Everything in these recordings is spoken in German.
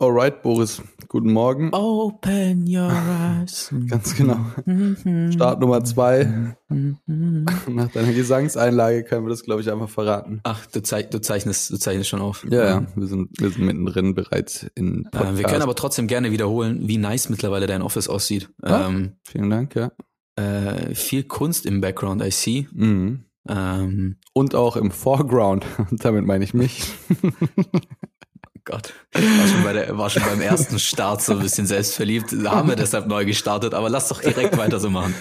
Alright, Boris. Guten Morgen. Open your eyes. Ganz genau. Start Nummer zwei. Nach deiner Gesangseinlage können wir das, glaube ich, einfach verraten. Ach, du, zeig, du, zeichnest, du zeichnest schon auf. Ja, ja. Wir sind, wir sind mittendrin bereits in Podcast. Äh, wir können aber trotzdem gerne wiederholen, wie nice mittlerweile dein Office aussieht. Ja, ähm, vielen Dank, ja. Äh, viel Kunst im Background, I see. Mhm. Ähm, Und auch im Foreground. Damit meine ich mich. Gott. War schon, bei der, war schon beim ersten Start so ein bisschen selbstverliebt. Haben wir deshalb neu gestartet, aber lass doch direkt weiter so machen.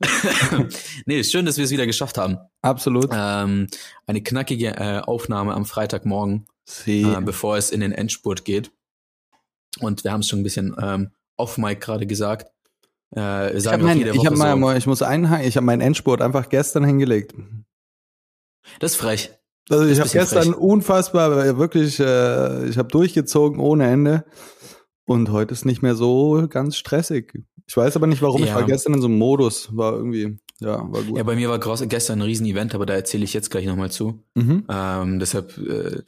nee, ist schön, dass wir es wieder geschafft haben. Absolut. Ähm, eine knackige äh, Aufnahme am Freitagmorgen, äh, bevor es in den Endspurt geht. Und wir haben es schon ein bisschen ähm, off-Mic gerade gesagt. Äh, ich, mein, ich, hab so, mal, ich muss einhaken, ich habe meinen Endspurt einfach gestern hingelegt. Das ist frech. Also ich habe gestern frech. unfassbar, wirklich, äh, ich habe durchgezogen ohne Ende. Und heute ist nicht mehr so ganz stressig. Ich weiß aber nicht warum. Ja. Ich war gestern in so einem Modus, war irgendwie, ja, war gut. Ja, bei mir war gestern ein Riesen-Event, aber da erzähle ich jetzt gleich nochmal zu. Mhm. Ähm, deshalb, äh,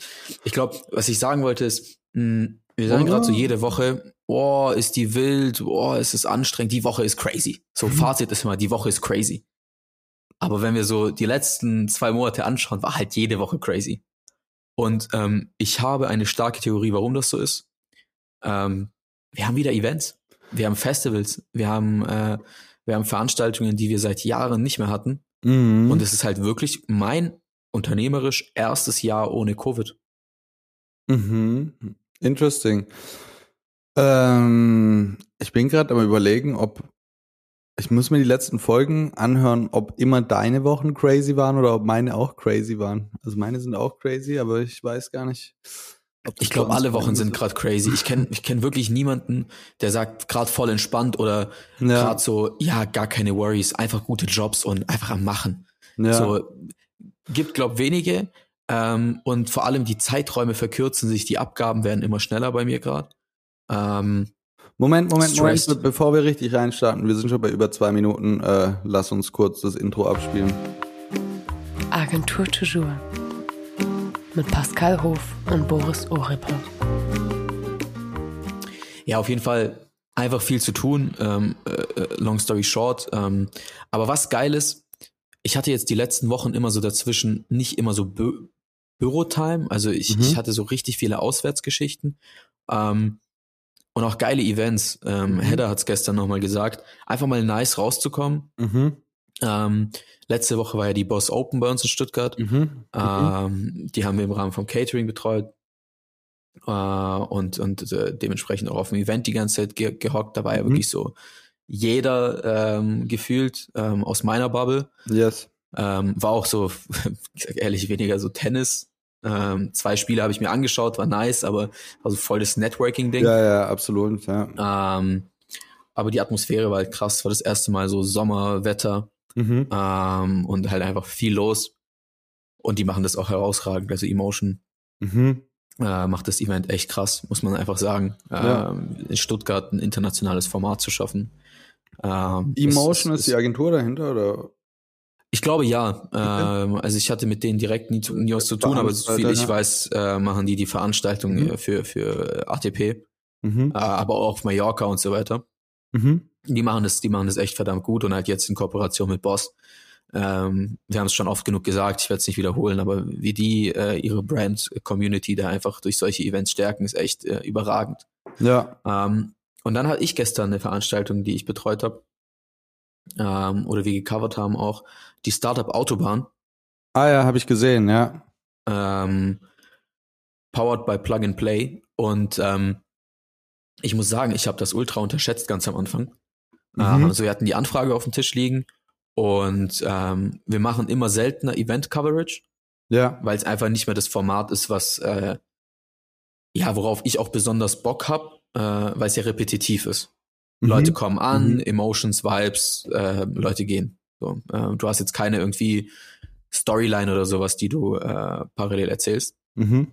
ich glaube, was ich sagen wollte ist, mh, hm, wir sagen oh. gerade so jede Woche, oh, ist die wild, oh, ist es anstrengend, die Woche ist crazy. So, mhm. Fazit ist immer, die Woche ist crazy. Aber wenn wir so die letzten zwei Monate anschauen, war halt jede Woche crazy. Und ähm, ich habe eine starke Theorie, warum das so ist. Ähm, wir haben wieder Events, wir haben Festivals, wir haben, äh, wir haben Veranstaltungen, die wir seit Jahren nicht mehr hatten. Mhm. Und es ist halt wirklich mein unternehmerisch erstes Jahr ohne Covid. Mhm. Interesting. Ähm, ich bin gerade am überlegen, ob ich muss mir die letzten Folgen anhören, ob immer deine Wochen crazy waren oder ob meine auch crazy waren. Also meine sind auch crazy, aber ich weiß gar nicht. Ich glaube, alle Wochen sind gerade crazy. Ich kenne ich kenn wirklich niemanden, der sagt, gerade voll entspannt oder ja. gerade so, ja, gar keine Worries, einfach gute Jobs und einfach am Machen. Ja. So, gibt, glaub wenige. Ähm, und vor allem die Zeiträume verkürzen sich, die Abgaben werden immer schneller bei mir gerade. Ähm, Moment, Moment, Stressed. Moment, bevor wir richtig reinstarten, wir sind schon bei über zwei Minuten, äh, lass uns kurz das Intro abspielen. Agentur Toujours mit Pascal Hof und Boris Oripper. Ja, auf jeden Fall einfach viel zu tun, ähm, äh, äh, long story short. Ähm, aber was geil ist, ich hatte jetzt die letzten Wochen immer so dazwischen nicht immer so Bü Bürotime, also ich, mhm. ich hatte so richtig viele Auswärtsgeschichten. Ähm, und auch geile Events. Ähm, mhm. Hedda hat es gestern nochmal gesagt. Einfach mal nice rauszukommen. Mhm. Ähm, letzte Woche war ja die Boss Open bei uns in Stuttgart. Mhm. Ähm, die haben wir im Rahmen vom Catering betreut. Äh, und und äh, dementsprechend auch auf dem Event die ganze Zeit ge gehockt. Da war ja mhm. wirklich so jeder ähm, gefühlt ähm, aus meiner Bubble. Yes. Ähm, war auch so, ehrlich, weniger so Tennis, ähm, zwei Spiele habe ich mir angeschaut, war nice, aber also voll das Networking-Ding. Ja, ja, absolut, ja. Ähm, aber die Atmosphäre war halt krass, war das erste Mal so Sommerwetter mhm. ähm, und halt einfach viel los. Und die machen das auch herausragend. Also Emotion mhm. äh, macht das Event echt krass, muss man einfach sagen. Ja. Ähm, in Stuttgart ein internationales Format zu schaffen. Ähm, Emotion ist, ist die Agentur dahinter oder? Ich glaube ja. Ähm, also ich hatte mit denen direkt nie, nie was zu tun, aber so viel ich weiß, äh, machen die die Veranstaltungen mhm. für, für ATP, mhm. äh, aber auch auf Mallorca und so weiter. Mhm. Die machen das, die machen das echt verdammt gut und halt jetzt in Kooperation mit Boss. Ähm, wir haben es schon oft genug gesagt, ich werde es nicht wiederholen, aber wie die äh, ihre Brand-Community da einfach durch solche Events stärken, ist echt äh, überragend. Ja. Ähm, und dann hatte ich gestern eine Veranstaltung, die ich betreut habe ähm, oder wir gecovert haben auch, die Startup Autobahn. Ah ja, habe ich gesehen, ja. Ähm, powered by Plug and Play. Und ähm, ich muss sagen, ich habe das ultra unterschätzt ganz am Anfang. Mhm. Ähm, also wir hatten die Anfrage auf dem Tisch liegen und ähm, wir machen immer seltener Event-Coverage. Ja. Weil es einfach nicht mehr das Format ist, was äh, ja, worauf ich auch besonders Bock hab, äh, weil es ja repetitiv ist. Mhm. Leute kommen an, mhm. Emotions, Vibes, äh, Leute gehen. So, äh, du hast jetzt keine irgendwie Storyline oder sowas, die du äh, parallel erzählst. Mhm.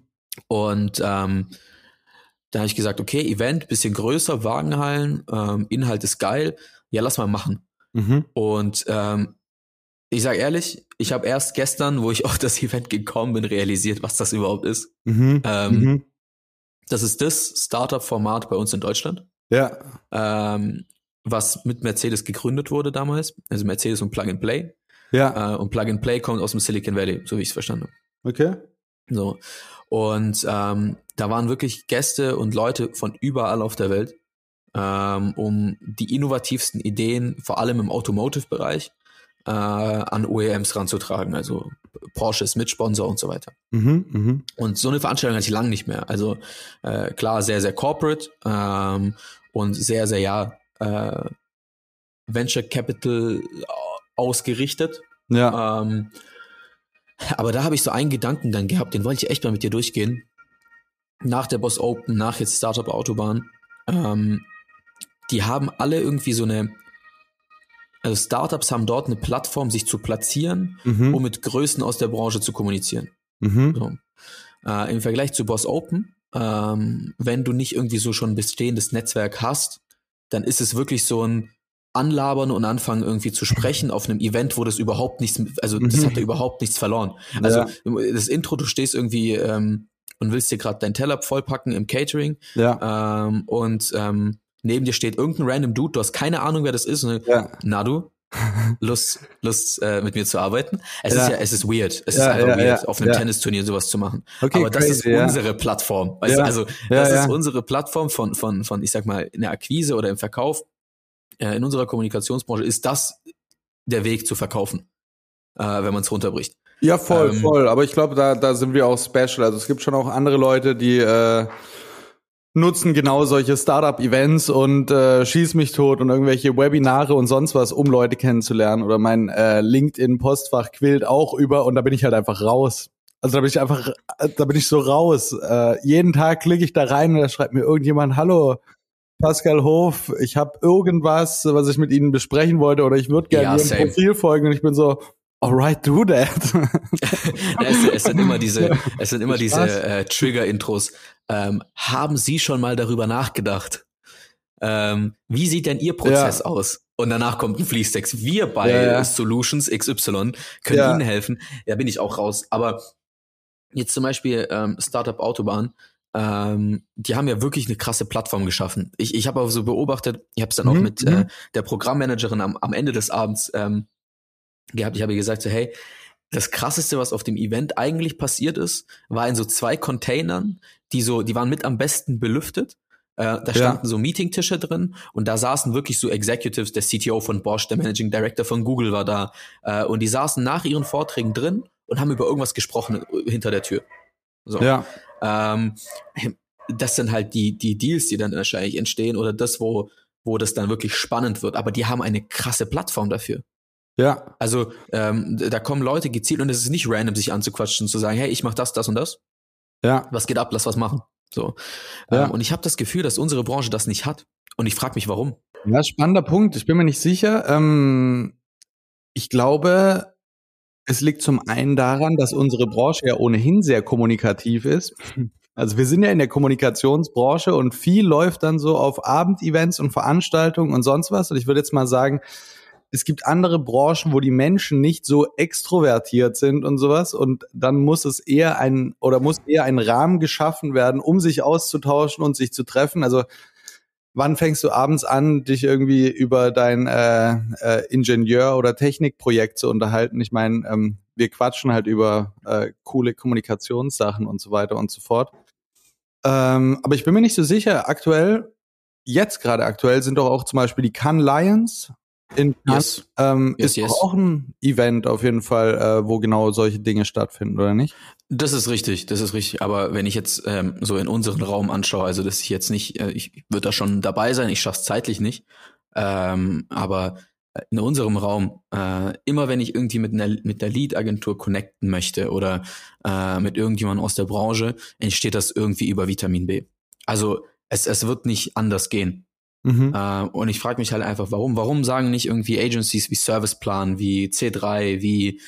Und ähm, da habe ich gesagt, okay, Event, bisschen größer, Wagenhallen, ähm, Inhalt ist geil, ja, lass mal machen. Mhm. Und ähm, ich sage ehrlich, ich habe erst gestern, wo ich auf das Event gekommen bin, realisiert, was das überhaupt ist. Mhm. Ähm, mhm. das ist das Startup-Format bei uns in Deutschland. Ja. Ähm, was mit Mercedes gegründet wurde damals. Also Mercedes und Plug and Play. Ja. Äh, und Plug and Play kommt aus dem Silicon Valley, so wie ich es verstanden habe. Okay. So. Und ähm, da waren wirklich Gäste und Leute von überall auf der Welt, ähm, um die innovativsten Ideen, vor allem im Automotive-Bereich, äh, an OEMs ranzutragen. Also Porsche ist Mitsponsor und so weiter. Mhm, mhm. Und so eine Veranstaltung hatte ich lange nicht mehr. Also äh, klar, sehr, sehr corporate ähm, und sehr, sehr, ja, äh, Venture Capital ausgerichtet. Ja. Ähm, aber da habe ich so einen Gedanken dann gehabt, den wollte ich echt mal mit dir durchgehen. Nach der Boss Open, nach jetzt Startup Autobahn. Ähm, die haben alle irgendwie so eine, also Startups haben dort eine Plattform, sich zu platzieren, Mhm. um mit Größen aus der Branche zu kommunizieren. Mhm. So. Äh, Im Vergleich zu Boss Open, ähm, wenn du nicht irgendwie so schon ein bestehendes Netzwerk hast, dann ist es wirklich so ein Anlabern und anfangen irgendwie zu sprechen auf einem Event, wo das überhaupt nichts, also das Mhm. hat da überhaupt nichts verloren. Also Ja. das Intro, du stehst irgendwie ähm, und willst dir gerade dein Teller vollpacken im Catering Ja. ähm, und ähm, neben dir steht irgendein random Dude, du hast keine Ahnung, wer das ist. Und, Ja. Na du, Lust, Lust äh, mit mir zu arbeiten. Es Ja. ist ja, es ist weird. Es Ja, ist einfach ja, weird, auf einem. Tennisturnier sowas zu machen. Okay, Aber das ist crazy, ja. unsere Plattform. Weißt also Ja, das ist unsere Plattform von, von, von, ich sag mal, in der Akquise oder im Verkauf. Äh, in unserer Kommunikationsbranche ist das der Weg zu verkaufen, äh, wenn man es runterbricht. Ja, voll, Ähm, voll. Aber ich glaube, da, da sind wir auch special. Also es gibt schon auch andere Leute, die äh, nutzen genau solche Startup-Events und äh, schieß mich tot und irgendwelche Webinare und sonst was, um Leute kennenzulernen. Oder mein äh, LinkedIn-Postfach quillt auch über und da bin ich halt einfach raus. Also da bin ich einfach, da bin ich so raus. Äh, jeden Tag klicke ich da rein und da schreibt mir irgendjemand, hallo, Pascal Hof, ich habe irgendwas, was ich mit Ihnen besprechen wollte oder ich würde gerne Ja, Ihrem. Profil folgen und ich bin so, alright, do that. Es, es sind immer diese, es sind immer diese äh, Trigger-Intros. Ähm, haben Sie schon mal darüber nachgedacht? Ähm, wie sieht denn Ihr Prozess Ja. aus? Und danach kommt ein Fließtext. Wir bei Ja, ja. Solutions XY können. Ihnen helfen. Ja, bin ich auch raus. Aber jetzt zum Beispiel ähm, Startup Autobahn, ähm, die haben ja wirklich eine krasse Plattform geschaffen. Ich, ich habe auch so beobachtet, ich habe es dann auch Mhm, mit mhm. äh, der Programmmanagerin am, am Ende des Abends ähm, gehabt. Ich habe ihr gesagt, so, hey, das krasseste, was auf dem Event eigentlich passiert ist, war in so zwei Containern, die so, die waren mit am besten belüftet. Äh, da standen so Meetingtische drin und da saßen wirklich so Executives, der CTO von Bosch, der Managing Director von Google war da äh, und die saßen nach ihren Vorträgen drin und haben über irgendwas gesprochen äh, hinter der Tür. So. ja. Ähm, das sind halt die, die Deals, die dann wahrscheinlich entstehen oder das, wo, wo das dann wirklich spannend wird. Aber die haben eine krasse Plattform dafür. Ja, Also ähm, da kommen Leute gezielt und es ist nicht random, sich anzuquatschen und zu sagen, hey, ich mach das, das und das. ja, Was geht ab? Lass was machen. So. Ja. Ähm, und ich habe das Gefühl, dass unsere Branche das nicht hat. Und ich frage mich, warum. ja, spannender Punkt. Ich bin mir nicht sicher. Ähm, ich glaube, es liegt zum einen daran, dass unsere Branche ja ohnehin sehr kommunikativ ist. Also wir sind ja in der Kommunikationsbranche und viel läuft dann so auf Abendevents und Veranstaltungen und sonst was. Und ich würde jetzt mal sagen, es gibt andere Branchen, wo die Menschen nicht so extrovertiert sind und sowas. Und dann muss es eher ein oder muss eher ein Rahmen geschaffen werden, um sich auszutauschen und sich zu treffen. Also wann fängst du abends an, dich irgendwie über dein äh, äh, Ingenieur- oder Technikprojekt zu unterhalten? Ich meine, ähm, wir quatschen halt über äh, coole Kommunikationssachen und so weiter und so fort. Ähm, aber ich bin mir nicht so sicher. Aktuell, jetzt gerade aktuell sind doch auch zum Beispiel die Cannes Lions in. Yes. Ähm, Yes, ist yes. auch ein Event auf jeden Fall, äh, wo genau solche Dinge stattfinden, oder nicht? Das ist richtig, das ist richtig. Aber wenn ich jetzt ähm, so in unseren Raum anschaue, also dass ich jetzt nicht, äh, ich würde da schon dabei sein, ich schaff's zeitlich nicht. Ähm, aber in unserem Raum, äh, immer wenn ich irgendwie mit einer mit der Lead-Agentur connecten möchte oder äh, mit irgendjemandem aus der Branche, entsteht das irgendwie über Vitamin B. Also es, es wird nicht anders gehen. Mhm. Äh, und ich frage mich halt einfach, warum? Warum sagen nicht irgendwie Agencies wie Serviceplan, wie C3, wie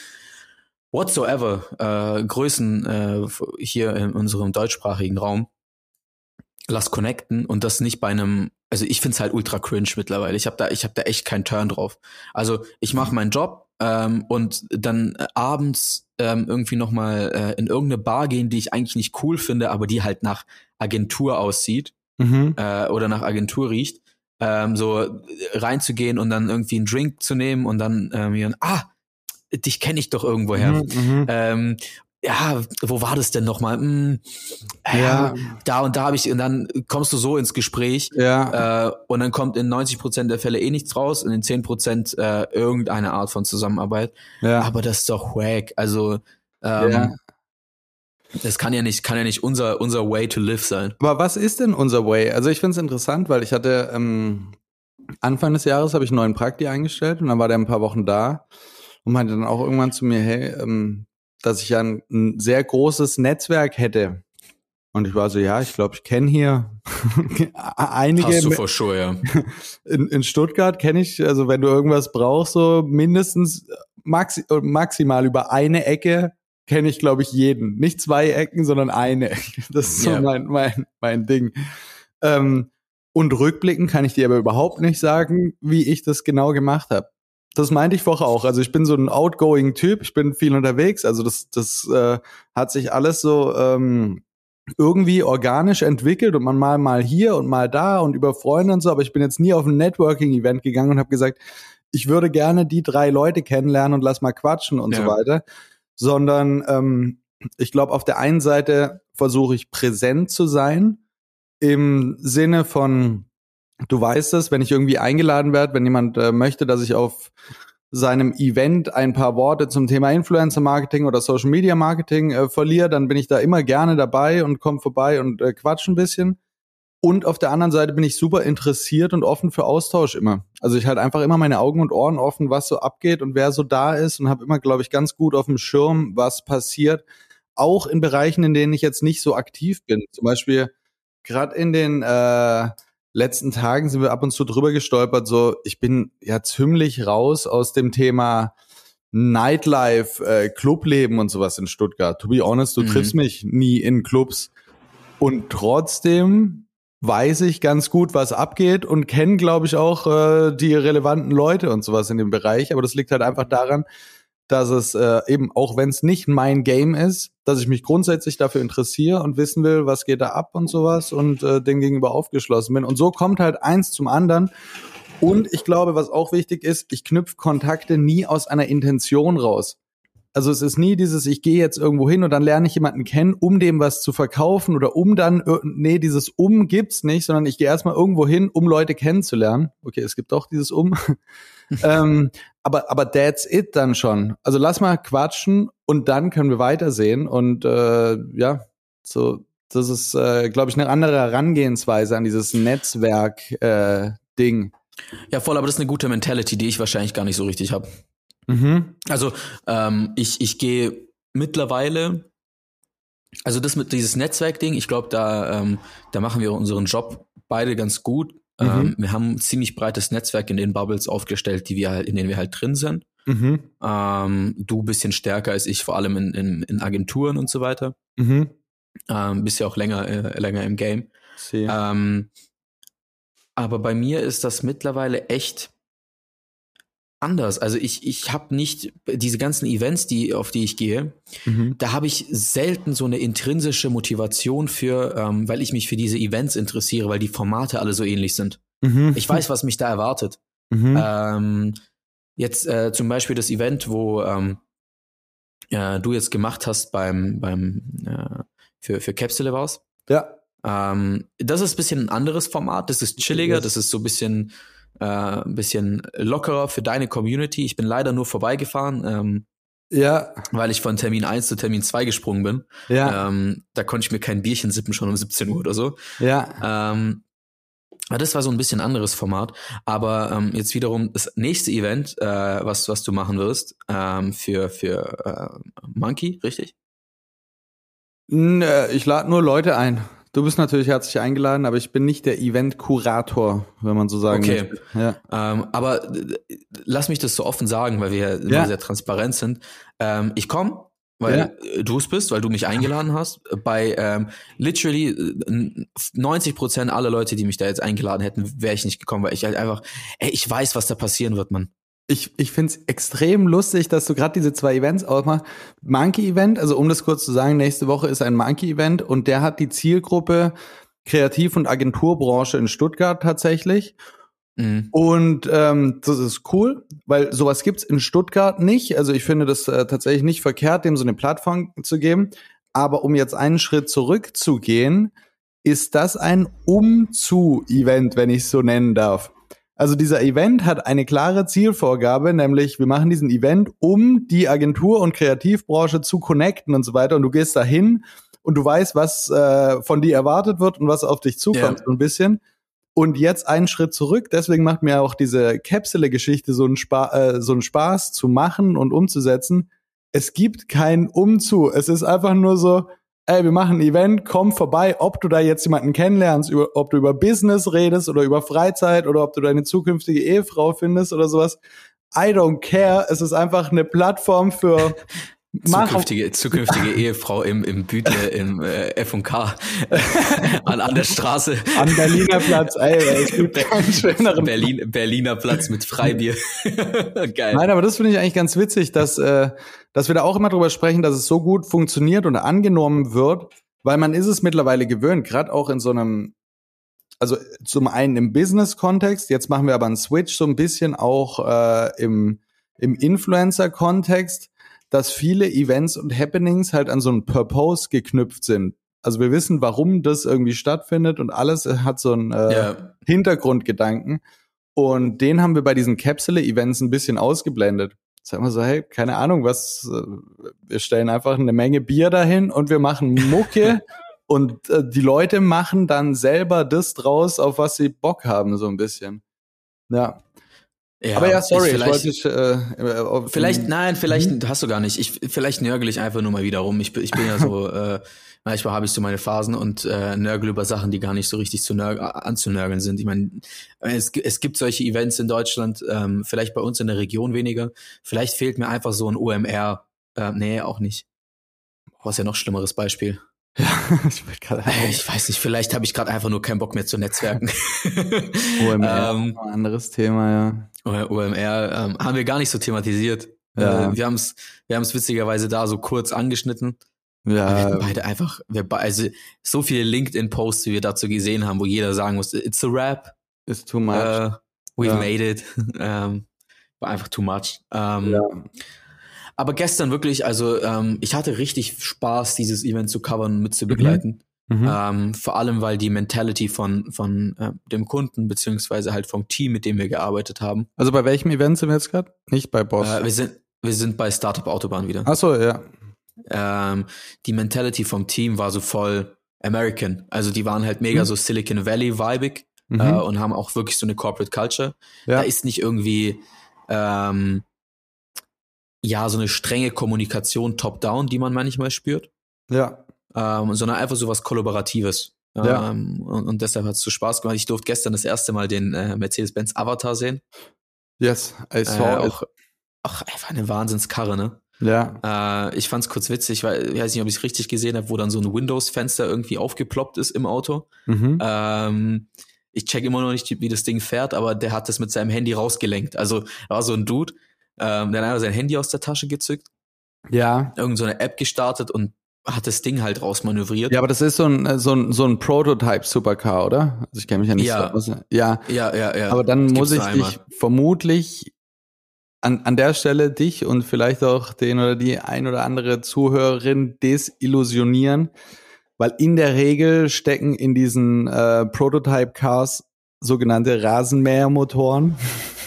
whatsoever äh, Größen äh, hier in unserem deutschsprachigen Raum, lass connecten und das nicht bei einem, also ich find's halt ultra cringe mittlerweile. Ich habe da, ich habe da echt keinen Turn drauf. Also ich mache meinen Job, ähm, und dann äh, abends ähm, irgendwie nochmal äh, in irgendeine Bar gehen, die ich eigentlich nicht cool finde, aber die halt nach Agentur aussieht mhm. äh, oder nach Agentur riecht, ähm, so reinzugehen und dann irgendwie einen Drink zu nehmen und dann ähm, ah, dich kenne ich doch irgendwoher. Mhm, mhm, ähm, ja, wo war das denn nochmal? Hm, ja, ja, da und da habe ich, und dann kommst du so ins Gespräch ja. äh, und dann kommt in 90 Prozent der Fälle eh nichts raus und in 10 Prozent äh, irgendeine Art von Zusammenarbeit. Ja. Aber das ist doch wack. Also ähm, ja. Das kann ja nicht, kann ja nicht unser, unser Way to live sein. Aber was ist denn unser Way? Also ich finde es interessant, weil ich hatte ähm, Anfang des Jahres habe ich einen neuen Prakti eingestellt und dann war der ein paar Wochen da und meinte dann auch irgendwann zu mir, hey, ähm, dass ich ein, ein sehr großes Netzwerk hätte. Und ich war so, ja, ich glaube, ich kenne hier einige. Hast du for sure, ja. In, in Stuttgart kenne ich, also wenn du irgendwas brauchst, so mindestens maxi maximal über eine Ecke kenne ich, glaube ich, jeden. Nicht zwei Ecken, sondern eine. Das ist so yeah. mein, mein, mein Ding. Ähm, und rückblicken kann ich dir aber überhaupt nicht sagen, wie ich das genau gemacht habe das meinte ich vorher auch. Also ich bin so ein outgoing Typ, ich bin viel unterwegs. Also das, das äh, hat sich alles so ähm, irgendwie organisch entwickelt und man mal mal hier und mal da und über Freunde und so. Aber ich bin jetzt nie auf ein Networking-Event gegangen und habe gesagt, ich würde gerne die drei Leute kennenlernen und lass mal quatschen und ja. so weiter. Sondern ähm, ich glaube, auf der einen Seite versuche ich präsent zu sein im Sinne von Du weißt es, wenn ich irgendwie eingeladen werde, wenn jemand äh, möchte, dass ich auf seinem Event ein paar Worte zum Thema Influencer Marketing oder Social Media Marketing äh, verliere, dann bin ich da immer gerne dabei und komme vorbei und äh, quatsch ein bisschen. Und auf der anderen Seite bin ich super interessiert und offen für Austausch immer. Also ich halte einfach immer meine Augen und Ohren offen, was so abgeht und wer so da ist und habe immer, glaube ich, ganz gut auf dem Schirm, was passiert. Auch in Bereichen, in denen ich jetzt nicht so aktiv bin. Zum Beispiel gerade in den äh, letzten Tagen sind wir ab und zu drüber gestolpert, so ich bin ja ziemlich raus aus dem Thema Nightlife, äh, Clubleben und sowas in Stuttgart. To be honest, du mhm. triffst mich nie in Clubs. Und trotzdem weiß ich ganz gut, was abgeht und kenne, glaube ich, auch äh, die relevanten Leute und sowas in dem Bereich. Aber das liegt halt einfach daran, dass es äh, eben, auch wenn es nicht mein Game ist, dass ich mich grundsätzlich dafür interessiere und wissen will, was geht da ab und sowas und äh, dem gegenüber aufgeschlossen bin. Und so kommt halt eins zum anderen. Und ich glaube, was auch wichtig ist, ich knüpfe Kontakte nie aus einer Intention raus. Also es ist nie dieses, ich gehe jetzt irgendwo hin und dann lerne ich jemanden kennen, um dem was zu verkaufen oder um dann, nee, dieses um gibt's nicht, sondern ich gehe erstmal irgendwo hin, um Leute kennenzulernen. Okay, es gibt auch dieses um. ähm, aber, aber that's it dann schon. Also lass mal quatschen und dann können wir weitersehen. Und äh, ja, so, das ist, äh, glaube ich, eine andere Herangehensweise an dieses Netzwerk-Ding. Äh, ja, voll, aber das ist eine gute Mentality, die ich wahrscheinlich gar nicht so richtig habe. Mhm. Also ähm, ich, ich gehe mittlerweile, also das mit dieses Netzwerkding, ich glaube, da, ähm, da machen wir unseren Job beide ganz gut. Mhm. Ähm, wir haben ein ziemlich breites Netzwerk in den Bubbles aufgestellt, die wir halt, in denen wir halt drin sind. Mhm. Ähm, du bisschen stärker als ich, vor allem in, in, in Agenturen und so weiter. Mhm. Ähm, bist ja auch länger, äh, länger im Game. Ähm, aber bei mir ist das mittlerweile echt anders. Also ich, ich habe nicht diese ganzen Events, die, auf die ich gehe, mhm. da habe ich selten so eine intrinsische Motivation für, ähm, weil ich mich für diese Events interessiere, weil die Formate alle so ähnlich sind. Mhm. Ich weiß, was mich da erwartet. Mhm. Ähm, jetzt äh, zum Beispiel das Event, wo ähm, äh, du jetzt gemacht hast beim, beim äh, für, für Capsule war's. Ja. Ähm, das ist ein bisschen ein anderes Format, das ist chilliger, das ist so ein bisschen äh, ein bisschen lockerer für deine Community. Ich bin leider nur vorbeigefahren. Ähm, ja. Weil ich von Termin 1 zu Termin 2 gesprungen bin. Ja. Ähm, da konnte ich mir kein Bierchen sippen schon um 17 Uhr oder so. Ja. Ähm, das war so ein bisschen anderes Format. Aber ähm, jetzt wiederum das nächste Event, äh, was, was du machen wirst, ähm, für, für äh, Monkey, richtig? Äh, ich lade nur Leute ein. Du bist natürlich herzlich eingeladen, aber ich bin nicht der Event-Kurator, wenn man so sagen Okay. Ja. Ähm, aber äh, lass mich das so offen sagen, weil wir ja sehr transparent sind. Ähm, ich komme, weil ja. du es bist, weil du mich eingeladen hast. Bei ähm, literally 90 äh, Prozent aller Leute, die mich da jetzt eingeladen hätten, wäre ich nicht gekommen, weil ich halt einfach, ey, ich weiß, was da passieren wird, man. Ich, ich finde es extrem lustig, dass du gerade diese zwei Events ausmachst. Monkey Event, also um das kurz zu sagen, nächste Woche ist ein Monkey Event und der hat die Zielgruppe Kreativ- und Agenturbranche in Stuttgart tatsächlich. Mhm. Und ähm, das ist cool, weil sowas gibt's in Stuttgart nicht. Also ich finde das äh, tatsächlich nicht verkehrt, dem so eine Plattform zu geben. Aber um jetzt einen Schritt zurückzugehen, ist das ein Umzu-Event, wenn ich es so nennen darf. Also dieser Event hat eine klare Zielvorgabe, nämlich wir machen diesen Event, um die Agentur- und Kreativbranche zu connecten und so weiter. Und du gehst dahin und du weißt, was äh, von dir erwartet wird und was auf dich zukommt, yeah. so ein bisschen. Und jetzt einen Schritt zurück. Deswegen macht mir auch diese Kapsele-Geschichte so, einen Spa äh, so einen Spaß zu machen und umzusetzen. Es gibt keinen Umzu. Es ist einfach nur so, ey, wir machen ein Event, komm vorbei, ob du da jetzt jemanden kennenlernst, über, ob du über Business redest oder über Freizeit oder ob du deine zukünftige Ehefrau findest oder sowas. I don't care. Es ist einfach eine Plattform für Zukünftige, zukünftige Ehefrau im, im Bütle im äh, F&K an, an der Straße. Am Berliner Platz, ey, es gibt keinen schöneren. Berlin, Berliner Platz mit Freibier. Geil. Nein, aber das finde ich eigentlich ganz witzig, dass, äh, dass wir da auch immer drüber sprechen, dass es so gut funktioniert und angenommen wird, weil man ist es mittlerweile gewöhnt, gerade auch in so einem, also zum einen im Business-Kontext, jetzt machen wir aber einen Switch so ein bisschen auch äh, im, im Influencer-Kontext, dass viele Events und Happenings halt an so einen Purpose geknüpft sind. Also wir wissen, warum das irgendwie stattfindet und alles hat so einen äh, yeah. Hintergrundgedanken. Und den haben wir bei diesen Capsule-Events ein bisschen ausgeblendet. Sagen wir so, hey, keine Ahnung, was, äh, wir stellen einfach eine Menge Bier dahin und wir machen Mucke und äh, die Leute machen dann selber das draus, auf was sie Bock haben, so ein bisschen. Ja. Ja, aber ja, sorry, ich, wollte ich, äh, äh, vielleicht, nein, vielleicht hm? hast du gar nicht. Ich, vielleicht nörgel ich einfach nur mal wieder rum. Ich, ich bin ja so, äh, manchmal habe ich so meine Phasen und äh, nörgel über Sachen, die gar nicht so richtig zu nörg anzunörgeln sind. Ich meine, es, es gibt solche Events in Deutschland, ähm, vielleicht bei uns in der Region weniger. Vielleicht fehlt mir einfach so ein OMR. Äh, nee, auch nicht. Was ja noch schlimmeres Beispiel. Ja, ich, ich weiß nicht, vielleicht habe ich gerade einfach nur keinen Bock mehr zu netzwerken. OMR, ähm, ein anderes Thema, ja. OMR ähm, haben wir gar nicht so thematisiert. Ja. Äh, wir haben es wir haben's witzigerweise da so kurz angeschnitten. Ja. Wir beide einfach, wir be also so viele LinkedIn-Posts, die wir dazu gesehen haben, wo jeder sagen muss, it's a rap. It's too much. Uh, we've ja. made it. ähm, war einfach too much. Ähm, ja. Aber gestern wirklich, also ähm, ich hatte richtig Spaß, dieses Event zu covern und mit zu begleiten. Mhm. Mhm. Ähm, vor allem, weil die Mentality von, von äh, dem Kunden, beziehungsweise halt vom Team, mit dem wir gearbeitet haben. Also bei welchem Event sind wir jetzt gerade? Nicht bei Boss. Äh, wir, sind, wir sind bei Startup Autobahn wieder. Ach so, ja. Ähm, die Mentality vom Team war so voll American. Also die waren halt mega mhm. so Silicon Valley vibig mhm. äh, und haben auch wirklich so eine Corporate Culture. Ja. Da ist nicht irgendwie ähm, ja, so eine strenge Kommunikation top-down, die man manchmal spürt. Ja. Ähm, sondern einfach so was Kollaboratives. Ja. Ähm, und, und, deshalb hat es so Spaß gemacht. Ich durfte gestern das erste Mal den äh, Mercedes-Benz Avatar sehen. Yes, I saw äh, auch, Ach, einfach eine Wahnsinnskarre, ne? Ja. Äh, ich fand's kurz witzig, weil ich weiß nicht, ob ich es richtig gesehen habe, wo dann so ein Windows-Fenster irgendwie aufgeploppt ist im Auto. Mhm. Ähm, ich check immer noch nicht, wie das Ding fährt, aber der hat das mit seinem Handy rausgelenkt. Also da war so ein Dude, ähm, der hat einfach sein Handy aus der Tasche gezückt. Ja. Irgend so eine App gestartet und hat das Ding halt rausmanövriert. Ja, aber das ist so ein äh, so ein so ein Prototype Supercar, oder? Also ich kenne mich ja nicht ja. so aus. Ja. Ja, ja, ja. Aber dann das muss ich dich vermutlich an, an der Stelle dich und vielleicht auch den oder die ein oder andere Zuhörerin desillusionieren, weil in der Regel stecken in diesen äh, Prototype Cars sogenannte Rasenmähermotoren.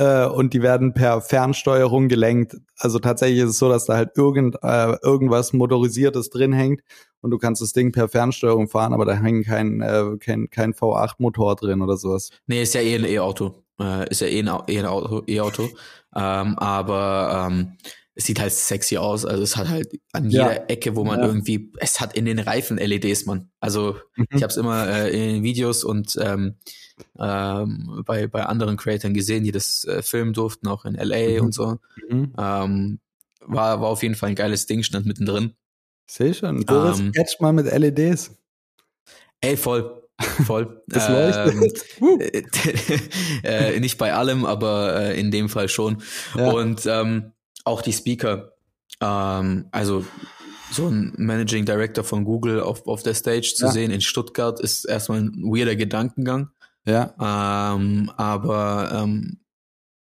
äh, und die werden per Fernsteuerung gelenkt. Also tatsächlich ist es so, dass da halt irgend, äh, irgendwas Motorisiertes drin hängt und du kannst das Ding per Fernsteuerung fahren, aber da hängt kein, äh, kein, kein V8-Motor drin oder sowas. Nee, ist ja eh ein E-Auto. Äh, ist ja eh ein E-Auto. E -Auto. Ähm, aber ähm, es sieht halt sexy aus. Also es hat halt an jeder ja. Ecke, wo man ja. irgendwie, es hat in den Reifen LEDs, man. Also mhm. ich habe es immer äh, in Videos und ähm, ähm, bei, bei anderen Creatoren gesehen, die das äh, filmen durften, auch in LA mhm. und so. Mhm. Ähm, war, war auf jeden Fall ein geiles Ding, stand mittendrin. Sehe schon. Du ähm, sketch mal mit LEDs. Ey, voll. Voll. Das leuchtet. Ähm, äh, nicht bei allem, aber äh, in dem Fall schon. Ja. Und ähm, auch die Speaker. Ähm, also so ein Managing Director von Google auf, auf der Stage zu ja. sehen in Stuttgart ist erstmal ein weirder Gedankengang. Ja. Ähm, aber ähm,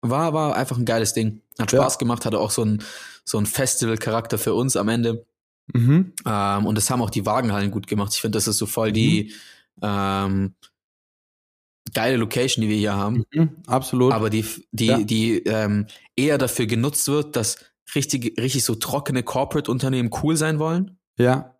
war, war einfach ein geiles Ding. Hat Spaß ja. gemacht, hatte auch so ein, so ein Festival-Charakter für uns am Ende. Mhm. Ähm, und das haben auch die Wagenhallen gut gemacht. Ich finde, das ist so voll mhm. die ähm, geile Location, die wir hier haben. Mhm, absolut. Aber die, die, ja. die ähm, eher dafür genutzt wird, dass richtig, richtig so trockene Corporate-Unternehmen cool sein wollen. Ja.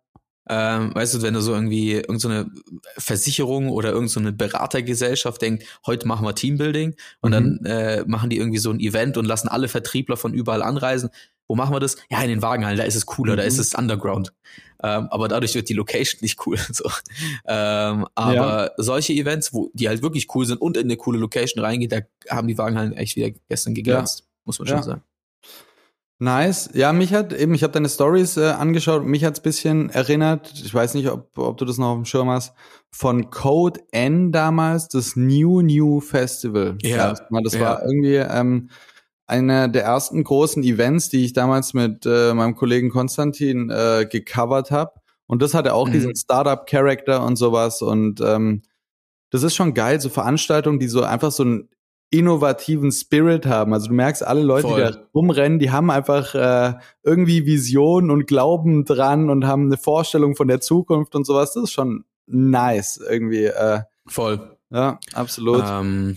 Ähm, weißt du, wenn du so irgendwie irgendeine so Versicherung oder irgendeine so Beratergesellschaft denkt, heute machen wir Teambuilding und mhm. dann äh, machen die irgendwie so ein Event und lassen alle Vertriebler von überall anreisen. Wo machen wir das? Ja, in den Wagenhallen, da ist es cooler, mhm. da ist es Underground. Ähm, aber dadurch wird die Location nicht cool. So. Ähm, aber ja. solche Events, wo die halt wirklich cool sind und in eine coole Location reingehen, da haben die Wagenhallen echt wieder gestern geglänzt, ja. muss man schon ja. sagen. Nice. Ja, mich hat eben, ich habe deine Stories äh, angeschaut, mich hat's bisschen erinnert, ich weiß nicht, ob, ob du das noch auf dem Schirm hast, von Code N damals, das New New Festival. Ja. Das ja. war irgendwie ähm, einer der ersten großen Events, die ich damals mit äh, meinem Kollegen Konstantin äh, gecovert habe. Und das hatte auch mhm. diesen Startup-Character und sowas. Und ähm, das ist schon geil, so Veranstaltungen, die so einfach so ein innovativen Spirit haben. Also du merkst, alle Leute, Voll. die da rumrennen, die haben einfach äh, irgendwie Vision und Glauben dran und haben eine Vorstellung von der Zukunft und sowas. Das ist schon nice irgendwie. Äh, Voll. Ja, absolut. Um,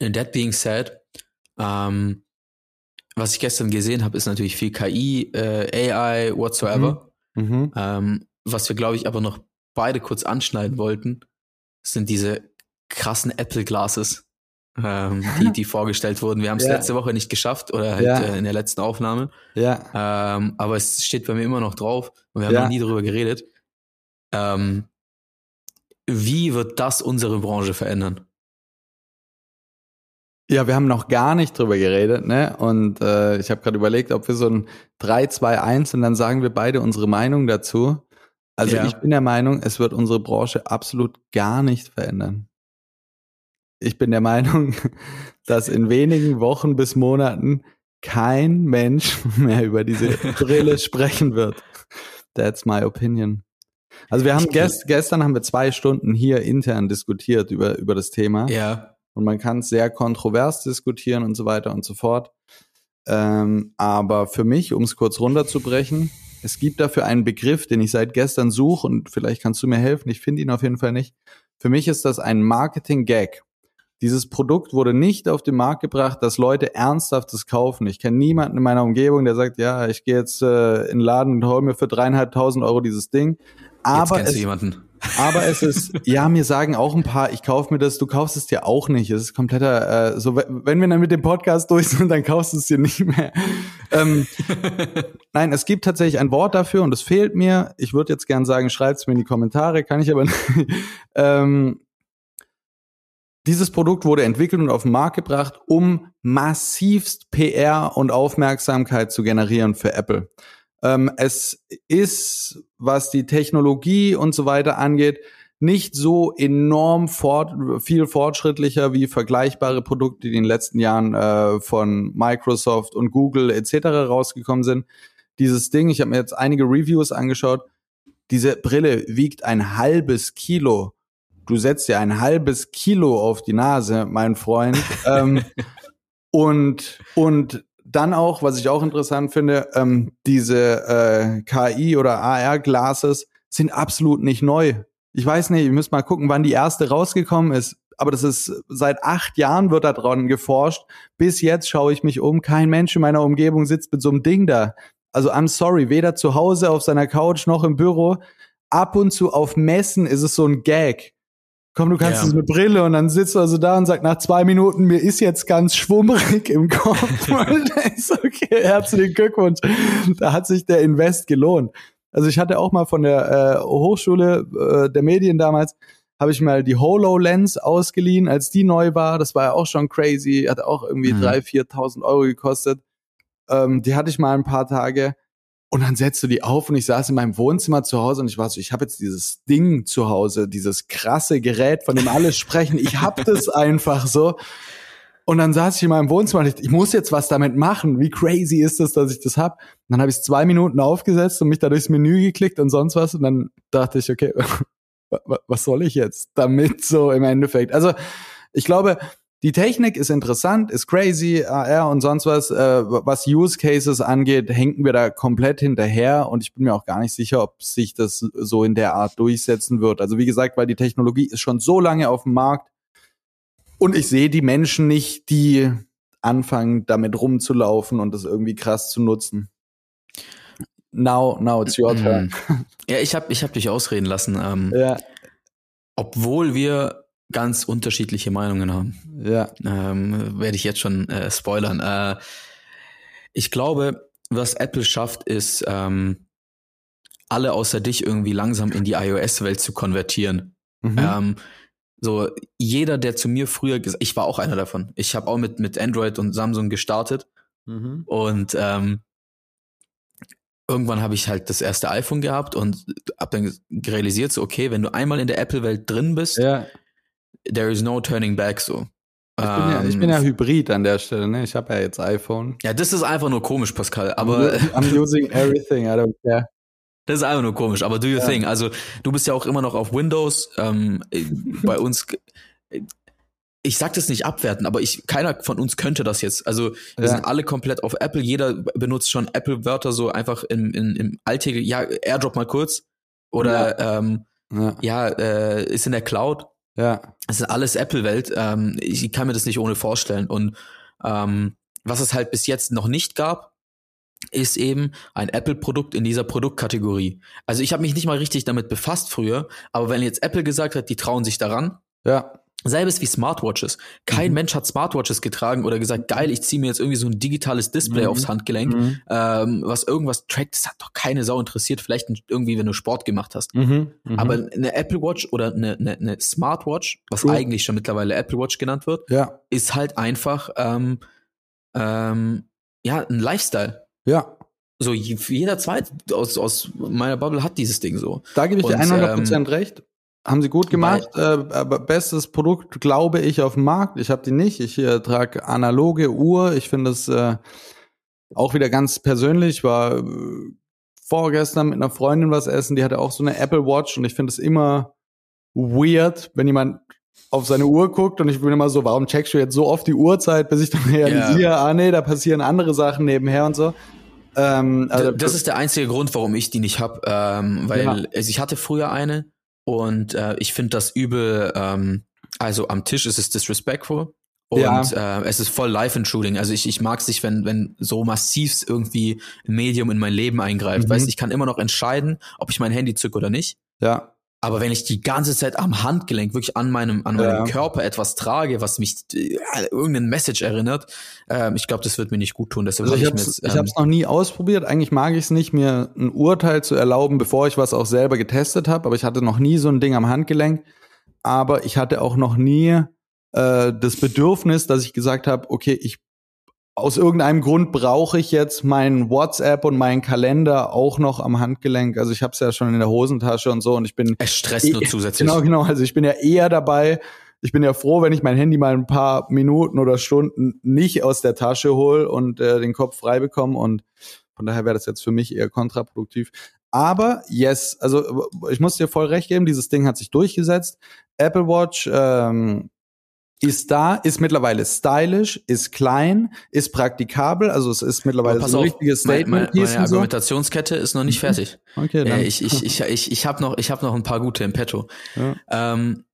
ähm, that being said, um, ähm, was ich gestern gesehen habe, ist natürlich viel KI, äh, AI, whatsoever. Mhm. Mhm. Um, ähm, was wir, glaube ich, aber noch beide kurz anschneiden wollten, sind diese krassen Apple Glasses ähm, die, die vorgestellt wurden. Wir haben es ja. letzte Woche nicht geschafft oder halt ja. äh, in der letzten Aufnahme. Ja. Ähm, aber es steht bei mir immer noch drauf und wir haben ja. noch nie darüber geredet. Ähm, wie wird das unsere Branche verändern? Ja, wir haben noch gar nicht drüber geredet, ne? Und äh, ich habe gerade überlegt, ob wir so ein 3, 2, 1 und dann sagen wir beide unsere Meinung dazu. Also ich bin der Meinung, es wird unsere Branche absolut gar nicht verändern ich bin der Meinung, dass in wenigen Wochen bis Monaten kein Mensch mehr über diese Brille sprechen wird. That's my opinion. Also wir haben gest, gestern haben wir zwei Stunden hier intern diskutiert über, über das Thema. Ja. Und man kann es sehr kontrovers diskutieren und so weiter und so fort. Ähm, aber für mich, um es kurz runterzubrechen, es gibt dafür einen Begriff, den ich seit gestern suche und vielleicht kannst du mir helfen. Ich finde ihn auf jeden Fall nicht. Für mich ist das ein Marketing-Gag. Dieses Produkt wurde nicht auf den Markt gebracht, dass Leute ernsthaftes kaufen. Ich kenne niemanden in meiner Umgebung, der sagt, ja, ich gehe jetzt äh, in den Laden und hole mir für dreieinhalbtausend Euro dieses Ding. Aber jetzt es, jemanden. Aber es ist, ja, mir sagen auch ein paar, ich kaufe mir das, du kaufst es dir auch nicht. Es ist kompletter, äh, so wenn wir dann mit dem Podcast durch sind, dann kaufst du es dir nicht mehr. ähm, nein, es gibt tatsächlich ein Wort dafür und es fehlt mir. Ich würde jetzt gern sagen, schreibt es mir in die Kommentare, kann ich aber nicht. ähm, dieses Produkt wurde entwickelt und auf den Markt gebracht, um massivst PR und Aufmerksamkeit zu generieren für Apple. Ähm, es ist, was die Technologie und so weiter angeht, nicht so enorm fort, viel fortschrittlicher wie vergleichbare Produkte, die in den letzten Jahren äh, von Microsoft und Google etc. rausgekommen sind. Dieses Ding, ich habe mir jetzt einige Reviews angeschaut, diese Brille wiegt ein halbes Kilo du setzt dir ein halbes Kilo auf die Nase, mein Freund. ähm, und, und dann auch, was ich auch interessant finde, ähm, diese äh, KI oder AR-Glasses sind absolut nicht neu. Ich weiß nicht, ihr müsst mal gucken, wann die erste rausgekommen ist. Aber das ist seit acht Jahren wird da dran geforscht. Bis jetzt schaue ich mich um. Kein Mensch in meiner Umgebung sitzt mit so einem Ding da. Also I'm sorry, weder zu Hause auf seiner Couch noch im Büro. Ab und zu auf Messen ist es so ein Gag komm, du kannst ja. eine Brille und dann sitzt du also da und sagt nach zwei Minuten, mir ist jetzt ganz schwummrig im Kopf. und ist okay, herzlichen Glückwunsch. Da hat sich der Invest gelohnt. Also ich hatte auch mal von der äh, Hochschule äh, der Medien damals, habe ich mal die HoloLens ausgeliehen, als die neu war. Das war ja auch schon crazy, hat auch irgendwie mhm. 3.000, 4.000 Euro gekostet. Ähm, die hatte ich mal ein paar Tage. Und dann setzt du die auf und ich saß in meinem Wohnzimmer zu Hause und ich war so, ich habe jetzt dieses Ding zu Hause, dieses krasse Gerät, von dem alle sprechen. Ich hab das einfach so. Und dann saß ich in meinem Wohnzimmer und ich, ich muss jetzt was damit machen. Wie crazy ist das, dass ich das hab? Und dann habe ich zwei Minuten aufgesetzt und mich da durchs Menü geklickt und sonst was. Und dann dachte ich, okay, was soll ich jetzt damit so im Endeffekt? Also ich glaube, die Technik ist interessant, ist crazy, AR und sonst was. Äh, was Use Cases angeht, hängen wir da komplett hinterher und ich bin mir auch gar nicht sicher, ob sich das so in der Art durchsetzen wird. Also wie gesagt, weil die Technologie ist schon so lange auf dem Markt und ich sehe die Menschen nicht, die anfangen, damit rumzulaufen und das irgendwie krass zu nutzen. Now, now it's your turn. Ja, ich habe ich hab dich ausreden lassen. Ähm, ja. Obwohl wir ganz unterschiedliche Meinungen haben. Ja. Ähm, Werde ich jetzt schon äh, spoilern. Äh, ich glaube, was Apple schafft, ist, ähm, alle außer dich irgendwie langsam in die iOS-Welt zu konvertieren. Mhm. Ähm, so, jeder, der zu mir früher gesagt, ich war auch einer davon. Ich habe auch mit, mit Android und Samsung gestartet. Mhm. Und ähm, irgendwann habe ich halt das erste iPhone gehabt und habe dann realisiert, so, okay, wenn du einmal in der Apple-Welt drin bist, ja there is no turning back so. Ich bin, ja, ich bin ja ähm, Hybrid an der Stelle, ne? Ich habe ja jetzt iPhone. Ja, das ist einfach nur komisch, Pascal. Aber I'm using everything, I don't care. Das ist einfach nur komisch, aber do your ja. thing. Also du bist ja auch immer noch auf Windows. Ähm, bei uns, ich sag das nicht abwerten, aber ich, keiner von uns könnte das jetzt. Also wir ja. sind alle komplett auf Apple. Jeder benutzt schon Apple-Wörter so einfach im, im, im Alltäglichen. Ja, AirDrop mal kurz. Oder ja, ähm, ja äh, ist in der Cloud. Ja. Es ist alles Apple-Welt. Ähm, ich kann mir das nicht ohne vorstellen. Und ähm, was es halt bis jetzt noch nicht gab, ist eben ein Apple-Produkt in dieser Produktkategorie. Also ich habe mich nicht mal richtig damit befasst früher, aber wenn jetzt Apple gesagt hat, die trauen sich daran, ja. Selbes wie Smartwatches. Kein mhm. Mensch hat Smartwatches getragen oder gesagt, geil, ich ziehe mir jetzt irgendwie so ein digitales Display mhm. aufs Handgelenk, mhm. ähm, was irgendwas trackt. Das hat doch keine Sau interessiert. Vielleicht irgendwie, wenn du Sport gemacht hast. Mhm. Mhm. Aber eine Apple Watch oder eine, eine, eine Smartwatch, was cool. eigentlich schon mittlerweile Apple Watch genannt wird, ja. ist halt einfach ähm, ähm, ja ein Lifestyle. Ja. So jeder zweite aus, aus meiner Bubble hat dieses Ding so. Da gebe ich dir 100% ähm, recht. Haben sie gut gemacht. Äh, aber bestes Produkt, glaube ich, auf dem Markt. Ich habe die nicht. Ich äh, trage analoge Uhr. Ich finde es äh, auch wieder ganz persönlich. War äh, vorgestern mit einer Freundin was essen. Die hatte auch so eine Apple Watch und ich finde es immer weird, wenn jemand auf seine Uhr guckt und ich bin immer so, warum checkst du jetzt so oft die Uhrzeit, bis ich dann realisiere, yeah. ah nee, da passieren andere Sachen nebenher und so. Ähm, also, das ist der einzige Grund, warum ich die nicht hab, ähm, weil ja. also ich hatte früher eine und äh, ich finde das übel, ähm, also am Tisch ist es disrespectful. Und ja. äh, es ist voll Life-Intruding. Also ich, ich mag es nicht, wenn, wenn so massiv irgendwie ein Medium in mein Leben eingreift. Mhm. Weißt ich kann immer noch entscheiden, ob ich mein Handy zücke oder nicht. Ja. Aber wenn ich die ganze Zeit am Handgelenk wirklich an meinem, an meinem ja. Körper etwas trage, was mich äh, irgendein Message erinnert, äh, ich glaube, das wird mir nicht gut tun. Deshalb also ich habe es ähm, noch nie ausprobiert. Eigentlich mag ich es nicht, mir ein Urteil zu erlauben, bevor ich was auch selber getestet habe. Aber ich hatte noch nie so ein Ding am Handgelenk. Aber ich hatte auch noch nie äh, das Bedürfnis, dass ich gesagt habe, okay, ich aus irgendeinem Grund brauche ich jetzt meinen WhatsApp und meinen Kalender auch noch am Handgelenk. Also ich habe es ja schon in der Hosentasche und so und ich bin es stresst eh, nur zusätzlich. Genau, genau. Also ich bin ja eher dabei. Ich bin ja froh, wenn ich mein Handy mal ein paar Minuten oder Stunden nicht aus der Tasche hole und äh, den Kopf frei bekomme und von daher wäre das jetzt für mich eher kontraproduktiv. Aber yes, also ich muss dir voll recht geben, dieses Ding hat sich durchgesetzt. Apple Watch ähm, ist da, ist mittlerweile stylisch, ist klein, ist praktikabel, also es ist mittlerweile so ein richtiges Statement. Meine, meine Argumentationskette so. ist noch nicht mhm. fertig. Okay, dann. Äh, ich ich, ich, ich, ich habe noch, ich hab noch ein paar gute im Petto. Ja. Ähm,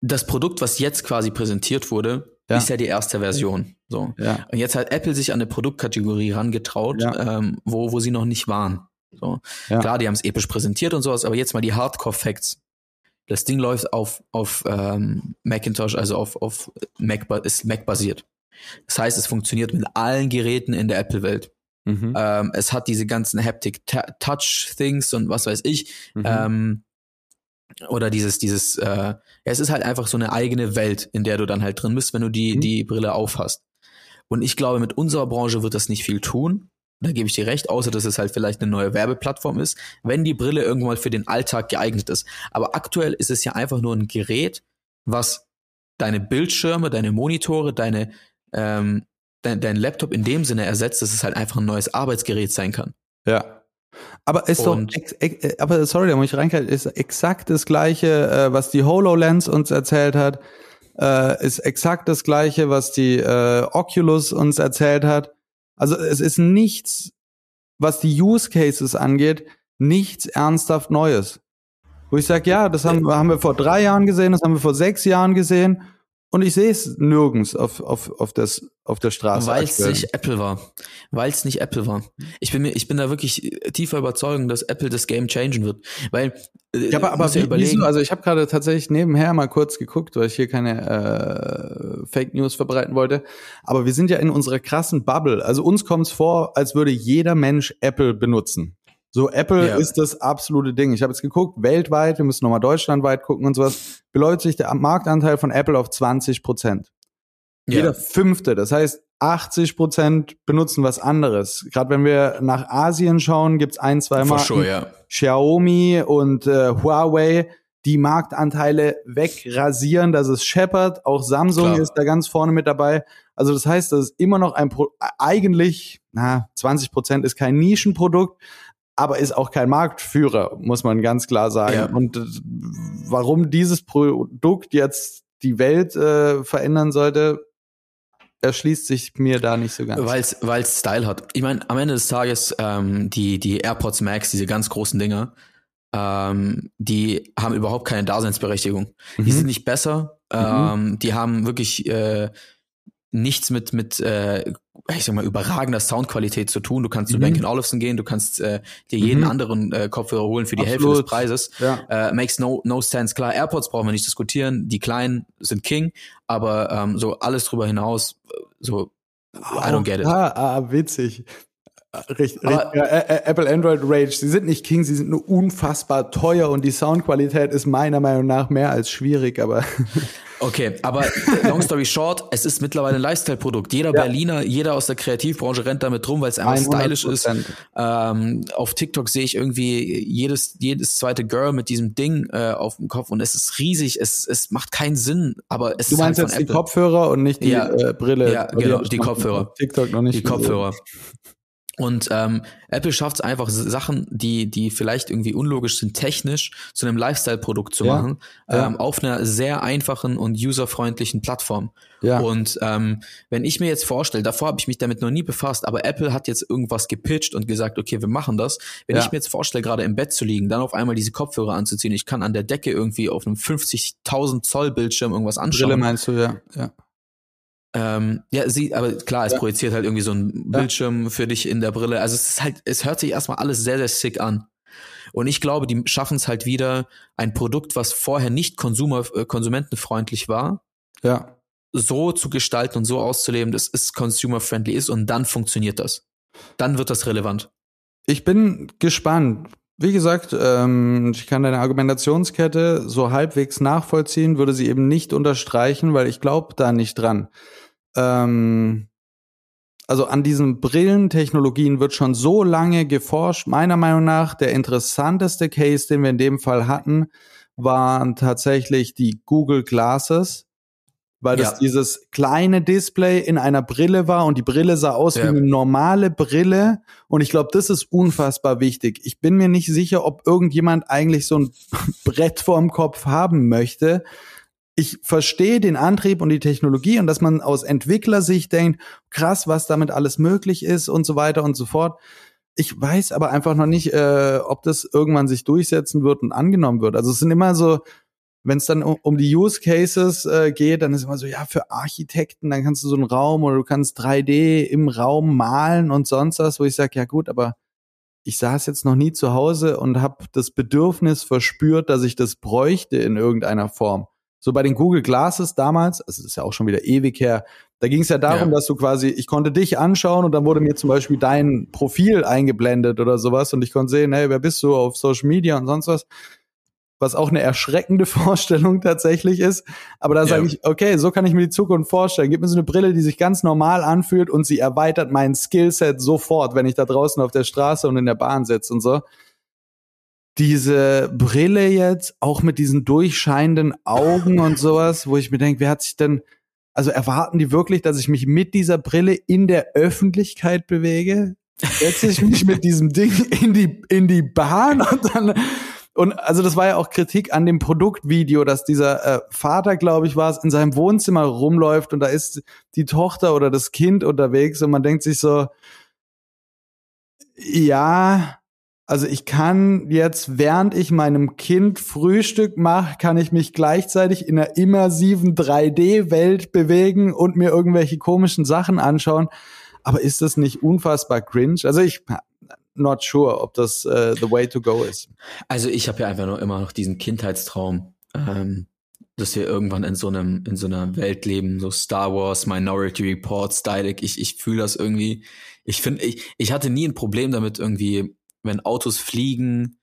das Produkt, was jetzt quasi präsentiert wurde, ja. ist ja die erste Version. So. Ja. Und jetzt hat Apple sich an eine Produktkategorie rangetraut, ähm, wo, wo sie noch nicht waren. So. Klar, die haben es episch präsentiert und sowas, aber jetzt mal die Hardcore-Facts. Das Ding läuft auf, auf ähm, Macintosh, also auf, auf Mac, ist Mac basiert. Das heißt, es funktioniert mit allen Geräten in der Apple-Welt. Mhm. Ähm, es hat diese ganzen Haptic-Touch-Things und was weiß ich. Mhm. Ähm, oder dieses, dieses, äh, ja, es ist halt einfach so eine eigene Welt, in der du dann halt drin bist, wenn du die, mhm. die Brille aufhast. Und ich glaube, mit unserer Branche wird das nicht viel tun. Da gebe ich dir recht, außer dass es halt vielleicht eine neue Werbeplattform ist, wenn die Brille irgendwann mal für den Alltag geeignet ist. Aber aktuell ist es ja einfach nur ein Gerät, was deine Bildschirme, deine Monitore, deine, ähm, dein, dein Laptop in dem Sinne ersetzt, dass es halt einfach ein neues Arbeitsgerät sein kann. Ja. Aber ist doch, ex, ex, äh, aber sorry, da muss ich reinkalten, ist exakt das gleiche, äh, was die HoloLens uns erzählt hat, äh, ist exakt das gleiche, was die äh, Oculus uns erzählt hat. Also es ist nichts, was die Use Cases angeht, nichts ernsthaft Neues. Wo ich sage, ja, das haben, haben wir vor drei Jahren gesehen, das haben wir vor sechs Jahren gesehen und ich sehe es nirgends auf, auf, auf, das, auf der Straße. Weil es nicht Apple war. Weil es nicht Apple war. Ich bin mir, ich bin da wirklich tiefer überzeugt, dass Apple das Game changen wird. Weil ja, aber, aber wie, wieso? Also ich habe gerade tatsächlich nebenher mal kurz geguckt, weil ich hier keine äh, Fake News verbreiten wollte. Aber wir sind ja in unserer krassen Bubble. Also uns kommt es vor, als würde jeder Mensch Apple benutzen. So, Apple ja. ist das absolute Ding. Ich habe jetzt geguckt, weltweit, wir müssen nochmal deutschlandweit gucken und sowas, beläuft sich der Marktanteil von Apple auf 20 Prozent. Ja. Jeder Fünfte, das heißt 80 Prozent benutzen was anderes. Gerade wenn wir nach Asien schauen, gibt's ein, zwei Marken, sure, ja. Xiaomi und äh, Huawei, die Marktanteile wegrasieren. Das ist Shepard, auch Samsung Klar. ist da ganz vorne mit dabei. Also das heißt, das ist immer noch ein Pro eigentlich, na, 20 Prozent ist kein Nischenprodukt, aber ist auch kein Marktführer, muss man ganz klar sagen. Ja. Und äh, warum dieses Produkt jetzt die Welt äh, verändern sollte, erschließt sich mir da nicht so ganz. Weil es Style hat. Ich meine, am Ende des Tages, ähm, die, die AirPods Max, diese ganz großen Dinger, ähm, die haben überhaupt keine Daseinsberechtigung. Mhm. Die sind nicht besser, mhm. ähm, die haben wirklich äh, nichts mit, mit äh, ich sag mal, überragender Soundqualität zu tun. Du kannst mhm. zu Bang Olufsen gehen, du kannst äh, dir jeden mhm. anderen äh, Kopfhörer holen für die Absolut. Hälfte des Preises. Ja. Äh, makes no, no sense. Klar, AirPods brauchen wir nicht diskutieren. Die kleinen sind King, aber ähm, so alles drüber hinaus, äh, so I don't get it. Ah, ah witzig. Richtig, aber, ja, Apple Android Rage, sie sind nicht King, sie sind nur unfassbar teuer und die Soundqualität ist meiner Meinung nach mehr als schwierig, aber Okay, aber long story short, es ist mittlerweile ein Lifestyle-Produkt. Jeder ja. Berliner, jeder aus der Kreativbranche rennt damit rum, weil es einfach 100%. stylisch ist. Ähm, auf TikTok sehe ich irgendwie jedes, jedes zweite Girl mit diesem Ding äh, auf dem Kopf und es ist riesig, es, es macht keinen Sinn, aber es du ist meinst halt jetzt die Kopfhörer und nicht die ja, äh, Brille? Ja, genau, die, die Kopfhörer. TikTok noch nicht. Die Kopfhörer. Und ähm, Apple schafft es einfach, Sachen, die, die vielleicht irgendwie unlogisch sind, technisch zu einem Lifestyle-Produkt zu ja, machen, ja. Ähm, auf einer sehr einfachen und userfreundlichen Plattform. Ja. Und ähm, wenn ich mir jetzt vorstelle, davor habe ich mich damit noch nie befasst, aber Apple hat jetzt irgendwas gepitcht und gesagt, okay, wir machen das. Wenn ja. ich mir jetzt vorstelle, gerade im Bett zu liegen, dann auf einmal diese Kopfhörer anzuziehen, ich kann an der Decke irgendwie auf einem 50.000 Zoll Bildschirm irgendwas anschauen. Brille meinst du, ja. ja. Ähm, ja, sie, aber klar, es ja. projiziert halt irgendwie so ein Bildschirm ja. für dich in der Brille. Also es ist halt, es hört sich erstmal alles sehr, sehr sick an. Und ich glaube, die schaffen es halt wieder, ein Produkt, was vorher nicht Konsumer, äh, konsumentenfreundlich war, ja. so zu gestalten und so auszuleben, dass es consumer-friendly ist und dann funktioniert das. Dann wird das relevant. Ich bin gespannt. Wie gesagt, ähm, ich kann deine Argumentationskette so halbwegs nachvollziehen, würde sie eben nicht unterstreichen, weil ich glaube da nicht dran ähm, also an diesen Brillentechnologien wird schon so lange geforscht. Meiner Meinung nach der interessanteste Case, den wir in dem Fall hatten, waren tatsächlich die Google Glasses, weil das ja. dieses kleine Display in einer Brille war und die Brille sah aus ja. wie eine normale Brille und ich glaube, das ist unfassbar wichtig. Ich bin mir nicht sicher, ob irgendjemand eigentlich so ein Brett vorm Kopf haben möchte, ich verstehe den Antrieb und die Technologie und dass man aus Entwicklersicht denkt, krass, was damit alles möglich ist und so weiter und so fort. Ich weiß aber einfach noch nicht, äh, ob das irgendwann sich durchsetzen wird und angenommen wird. Also es sind immer so, wenn es dann um, die Use Cases äh, geht, dann ist immer so, ja, für Architekten, dann kannst du so einen Raum oder du kannst 3D im Raum malen und sonst was, wo ich sage, ja gut, aber ich saß jetzt noch nie zu Hause und habe das Bedürfnis verspürt, dass ich das bräuchte in irgendeiner Form. So bei den Google Glasses damals, also das ist ja auch schon wieder ewig her, da ging es ja darum, ja. dass du quasi, ich konnte dich anschauen und dann wurde mir zum Beispiel dein Profil eingeblendet oder sowas und ich konnte sehen, hey, wer bist du auf Social Media und sonst was. was auch eine erschreckende Vorstellung tatsächlich ist. Aber da sage ich, okay, so kann ich mir die Zukunft vorstellen. Gib mir so eine Brille, die sich ganz normal anfühlt und sie erweitert mein Skillset sofort, wenn ich da draußen auf der Straße und in der Bahn sitze und so. Diese Brille jetzt, auch mit diesen durchscheinenden Augen und sowas, wo ich mir denke, wer hat sich denn, also erwarten die wirklich, dass ich mich mit dieser Brille in der Öffentlichkeit bewege? Setze ich mich mit diesem Ding in die, in die Bahn und dann, und also das war ja auch Kritik an dem Produktvideo, dass dieser äh, Vater, glaube ich, war es, in seinem Wohnzimmer rumläuft und da ist die Tochter oder das Kind unterwegs und man denkt sich so, ja, also ich kann jetzt, während ich meinem Kind Frühstück mache, kann ich mich gleichzeitig in einer immersiven 3D-Welt bewegen und mir irgendwelche komischen Sachen anschauen. Aber ist das nicht unfassbar cringe? Also ich not sure, ob das uh, the way to go ist. Also ich habe ja einfach nur immer noch diesen Kindheitstraum, ähm, dass wir irgendwann in so einem in so einer Welt leben, so Star Wars, Minority Report, Stylic. Ich ich fühle das irgendwie. Ich finde, ich ich hatte nie ein Problem damit irgendwie wenn Autos fliegen,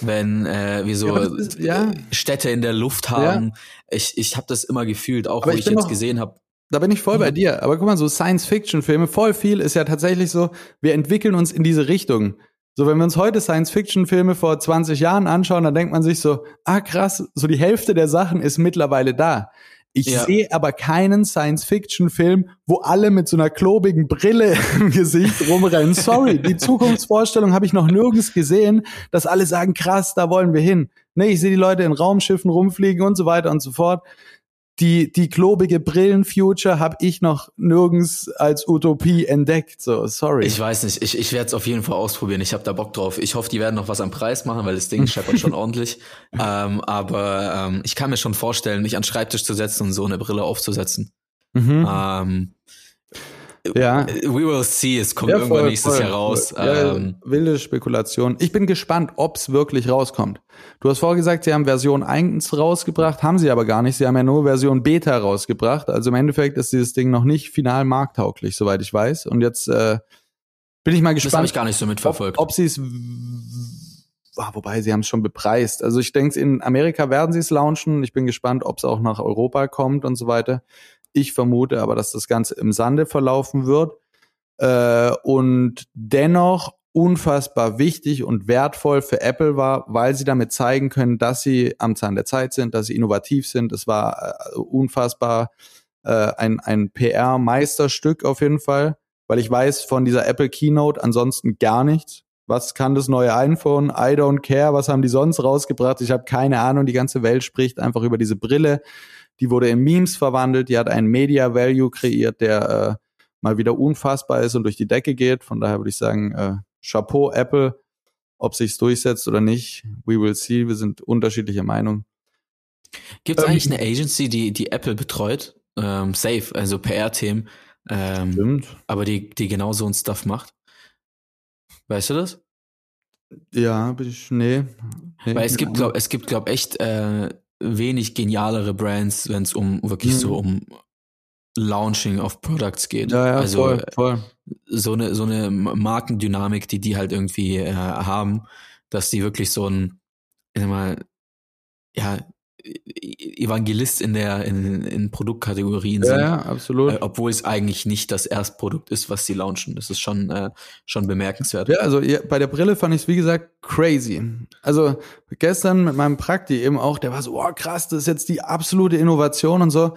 wenn äh, wir so ja, ist, ja. Städte in der Luft haben. Ja. Ich, ich habe das immer gefühlt, auch Aber wo ich, ich jetzt gesehen habe. Da bin ich voll bei dir. Aber guck mal, so Science-Fiction-Filme, voll viel ist ja tatsächlich so, wir entwickeln uns in diese Richtung. So, wenn wir uns heute Science-Fiction-Filme vor 20 Jahren anschauen, dann denkt man sich so, ah krass, so die Hälfte der Sachen ist mittlerweile da. Ich ja. sehe aber keinen Science-Fiction-Film, wo alle mit so einer klobigen Brille im Gesicht rumrennen. Sorry, die Zukunftsvorstellung habe ich noch nirgends gesehen, dass alle sagen, krass, da wollen wir hin. Nee, ich sehe die Leute in Raumschiffen rumfliegen und so weiter und so fort die, die klobige Brillen-Future habe ich noch nirgends als Utopie entdeckt. So, sorry. Ich weiß nicht, ich, ich werde es auf jeden Fall ausprobieren. Ich habe da Bock drauf. Ich hoffe, die werden noch was am Preis machen, weil das Ding scheppert schon ordentlich. Ähm, aber ähm, ich kann mir schon vorstellen, mich an den Schreibtisch zu setzen und so eine Brille aufzusetzen. Mhm. Ähm, ja. We will see, es kommt ja, voll, irgendwann nächstes voll, Jahr raus. Ja, ähm, wilde Spekulation. Ich bin gespannt, ob's wirklich rauskommt. Du hast vorher gesagt, sie haben Version 1 rausgebracht, haben sie aber gar nicht. Sie haben ja nur Version Beta rausgebracht. Also im Endeffekt ist dieses Ding noch nicht final markttauglich, soweit ich weiß. Und jetzt äh, bin ich mal gespannt. Das habe ich gar nicht so mitverfolgt. Ob, ob sie es ah, wobei sie haben es schon bepreist. Also ich denke, in Amerika werden sie es launchen. Ich bin gespannt, ob es auch nach Europa kommt und so weiter. Ich vermute aber, dass das Ganze im Sande verlaufen wird. Äh, und dennoch unfassbar wichtig und wertvoll für Apple war, weil sie damit zeigen können, dass sie am Zahn der Zeit sind, dass sie innovativ sind. Es war äh, unfassbar äh, ein, ein PR-Meisterstück auf jeden Fall, weil ich weiß von dieser Apple Keynote ansonsten gar nichts. Was kann das neue iPhone? I don't care. Was haben die sonst rausgebracht? Ich habe keine Ahnung. Die ganze Welt spricht einfach über diese Brille. Die wurde in Memes verwandelt, die hat einen Media Value kreiert, der äh, mal wieder unfassbar ist und durch die Decke geht. Von daher würde ich sagen, äh, Chapeau Apple, ob sich's durchsetzt oder nicht, we will see. Wir sind unterschiedlicher Meinung. Gibt es ähm, eigentlich eine Agency, die die Apple betreut? Ähm, safe, also PR-Themen. Ähm, Stimmt. Aber die, die genau so ein Stuff macht. Weißt du das? Ja, bin ich, nee. nee Weil es gibt, glaub, es gibt, glaub, echt äh, wenig genialere Brands, wenn es um wirklich mhm. so um Launching of Products geht. Ja, ja, also voll, voll. so eine so eine Markendynamik, die die halt irgendwie äh, haben, dass die wirklich so ein, ich sag mal, ja Evangelist in der in, in Produktkategorien sind. Ja, absolut. Äh, obwohl es eigentlich nicht das Erstprodukt ist, was sie launchen. Das ist schon äh, schon bemerkenswert. Ja, also ja, bei der Brille fand ich es wie gesagt crazy. Also gestern mit meinem Prakti eben auch, der war so, oh krass, das ist jetzt die absolute Innovation und so.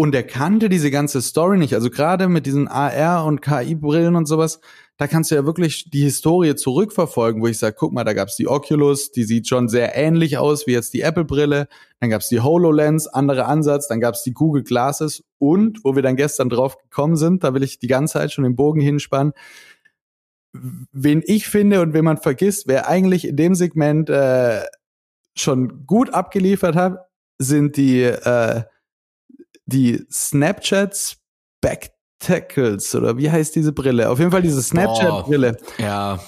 Und der kannte diese ganze Story nicht. Also gerade mit diesen AR und KI-Brillen und sowas, da kannst du ja wirklich die Historie zurückverfolgen, wo ich sage, guck mal, da gab's die Oculus, die sieht schon sehr ähnlich aus wie jetzt die Apple-Brille. Dann gab's die HoloLens, anderer Ansatz. Dann gab's die Google Glasses. Und, wo wir dann gestern drauf gekommen sind, da will ich die ganze Zeit schon den Bogen hinspannen, wen ich finde und wen man vergisst, wer eigentlich in dem Segment äh, schon gut abgeliefert hat, sind die, äh, die Snapchats Back Tackles oder wie heißt diese Brille? Auf jeden Fall diese Snapchat-Brille. Ja.